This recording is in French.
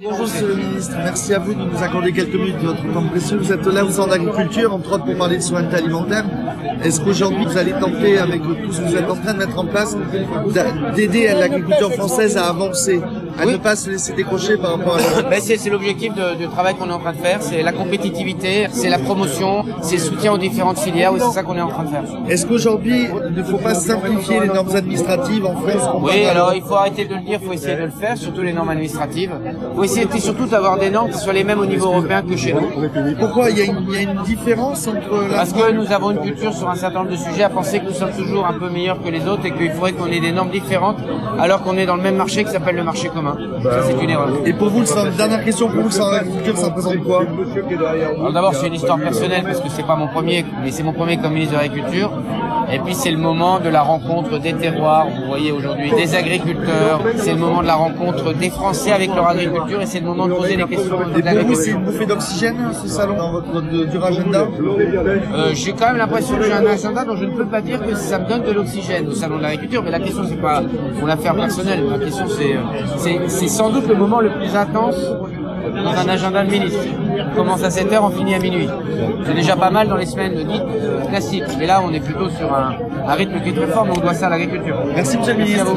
Bonjour Monsieur le Ministre, merci à vous de nous accorder quelques minutes de votre temps précieux. Vous êtes là au Centre d'agriculture, entre autres pour parler de souveraineté alimentaire. Est-ce qu'aujourd'hui vous allez tenter, avec tout ce que vous êtes en train de mettre en place, d'aider l'agriculture française à avancer, à ne pas se laisser décrocher par rapport à ben C'est l'objectif du travail qu'on est en train de faire, c'est la compétitivité, c'est la promotion, c'est le soutien aux différentes filières, oui c'est ça qu'on est en train de faire. Est-ce qu'aujourd'hui il ne faut pas simplifier les normes administratives en France Oui, alors il faut arrêter de le dire, il faut essayer de le faire, surtout les normes administratives essayer surtout d'avoir des normes qui soient les mêmes au niveau européen que chez nous. Pourquoi il y, a une, différence entre la Parce que nous avons une culture sur un certain nombre de sujets à penser que nous sommes toujours un peu meilleurs que les autres et qu'il faudrait qu'on ait des normes différentes alors qu'on est dans le même marché qui s'appelle le marché commun. Ça c'est une erreur. Et pour vous, dernière question pour vous, ça représente quoi D'abord c'est une histoire personnelle parce que c'est pas mon premier, mais c'est mon premier comme ministre de l'Agriculture. Et puis c'est le moment de la rencontre des terroirs, vous voyez aujourd'hui, des agriculteurs. C'est le moment de la rencontre des Français avec leur agriculture et c'est le moment de poser les questions. Et pour vous, c'est une bouffée d'oxygène, ce salon, dans votre dur agenda euh, J'ai quand même l'impression que j'ai un agenda dont je ne peux pas dire que ça me donne de l'oxygène au salon de l'agriculture, mais la question, c'est pas mon affaire personnelle. La question, c'est sans doute le moment le plus intense dans un agenda de ministre. On commence à 7h, on finit à minuit. C'est déjà pas mal dans les semaines dites classiques. Mais là, on est plutôt sur un, rythme qui est très fort, mais on doit ça à l'agriculture. Merci, monsieur le ministre.